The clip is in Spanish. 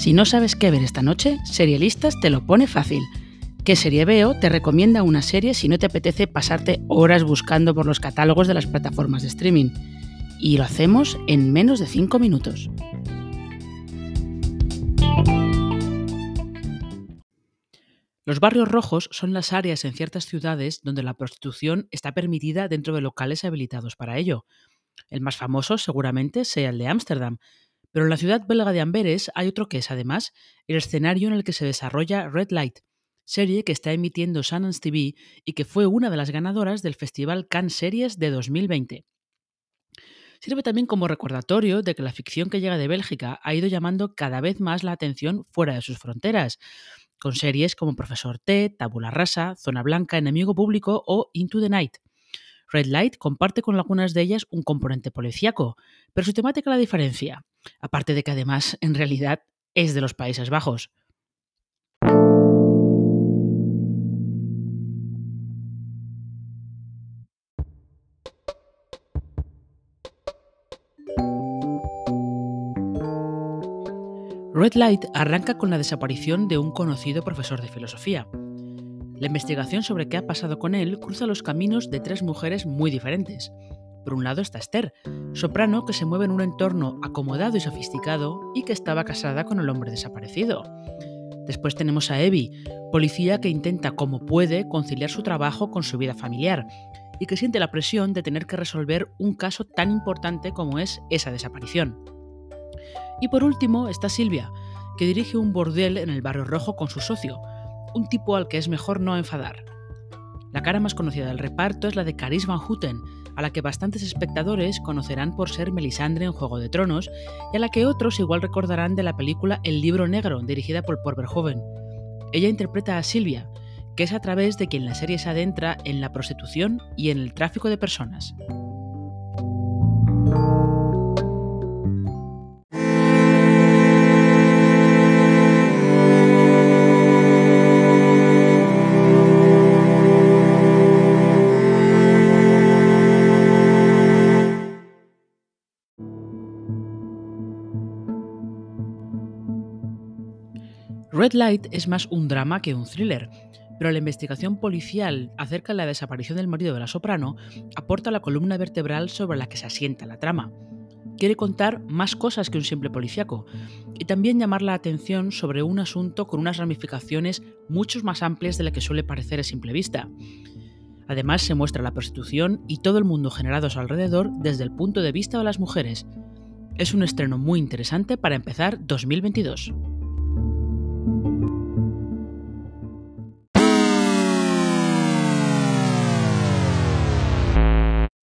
Si no sabes qué ver esta noche, Serialistas te lo pone fácil. ¿Qué serie veo? Te recomienda una serie si no te apetece pasarte horas buscando por los catálogos de las plataformas de streaming. Y lo hacemos en menos de 5 minutos. Los barrios rojos son las áreas en ciertas ciudades donde la prostitución está permitida dentro de locales habilitados para ello. El más famoso seguramente sea el de Ámsterdam, pero en la ciudad belga de Amberes hay otro que es además el escenario en el que se desarrolla Red Light, serie que está emitiendo Sundance TV y que fue una de las ganadoras del Festival Cannes Series de 2020. Sirve también como recordatorio de que la ficción que llega de Bélgica ha ido llamando cada vez más la atención fuera de sus fronteras, con series como Profesor T, Tabula Rasa, Zona Blanca, Enemigo Público o Into the Night. Red Light comparte con algunas de ellas un componente policíaco, pero su temática la diferencia, aparte de que además en realidad es de los Países Bajos. Red Light arranca con la desaparición de un conocido profesor de filosofía. La investigación sobre qué ha pasado con él cruza los caminos de tres mujeres muy diferentes. Por un lado está Esther, soprano que se mueve en un entorno acomodado y sofisticado y que estaba casada con el hombre desaparecido. Después tenemos a Evie, policía que intenta como puede conciliar su trabajo con su vida familiar y que siente la presión de tener que resolver un caso tan importante como es esa desaparición. Y por último está Silvia, que dirige un bordel en el barrio rojo con su socio, un tipo al que es mejor no enfadar. La cara más conocida del reparto es la de Caris Van Houten, a la que bastantes espectadores conocerán por ser Melisandre en Juego de Tronos y a la que otros igual recordarán de la película El libro negro, dirigida por Paul Verhoeven. Ella interpreta a Silvia, que es a través de quien la serie se adentra en la prostitución y en el tráfico de personas. Red Light es más un drama que un thriller, pero la investigación policial acerca de la desaparición del marido de la soprano aporta la columna vertebral sobre la que se asienta la trama. Quiere contar más cosas que un simple policíaco y también llamar la atención sobre un asunto con unas ramificaciones mucho más amplias de la que suele parecer a simple vista. Además, se muestra la prostitución y todo el mundo generado alrededor desde el punto de vista de las mujeres. Es un estreno muy interesante para empezar 2022. thank you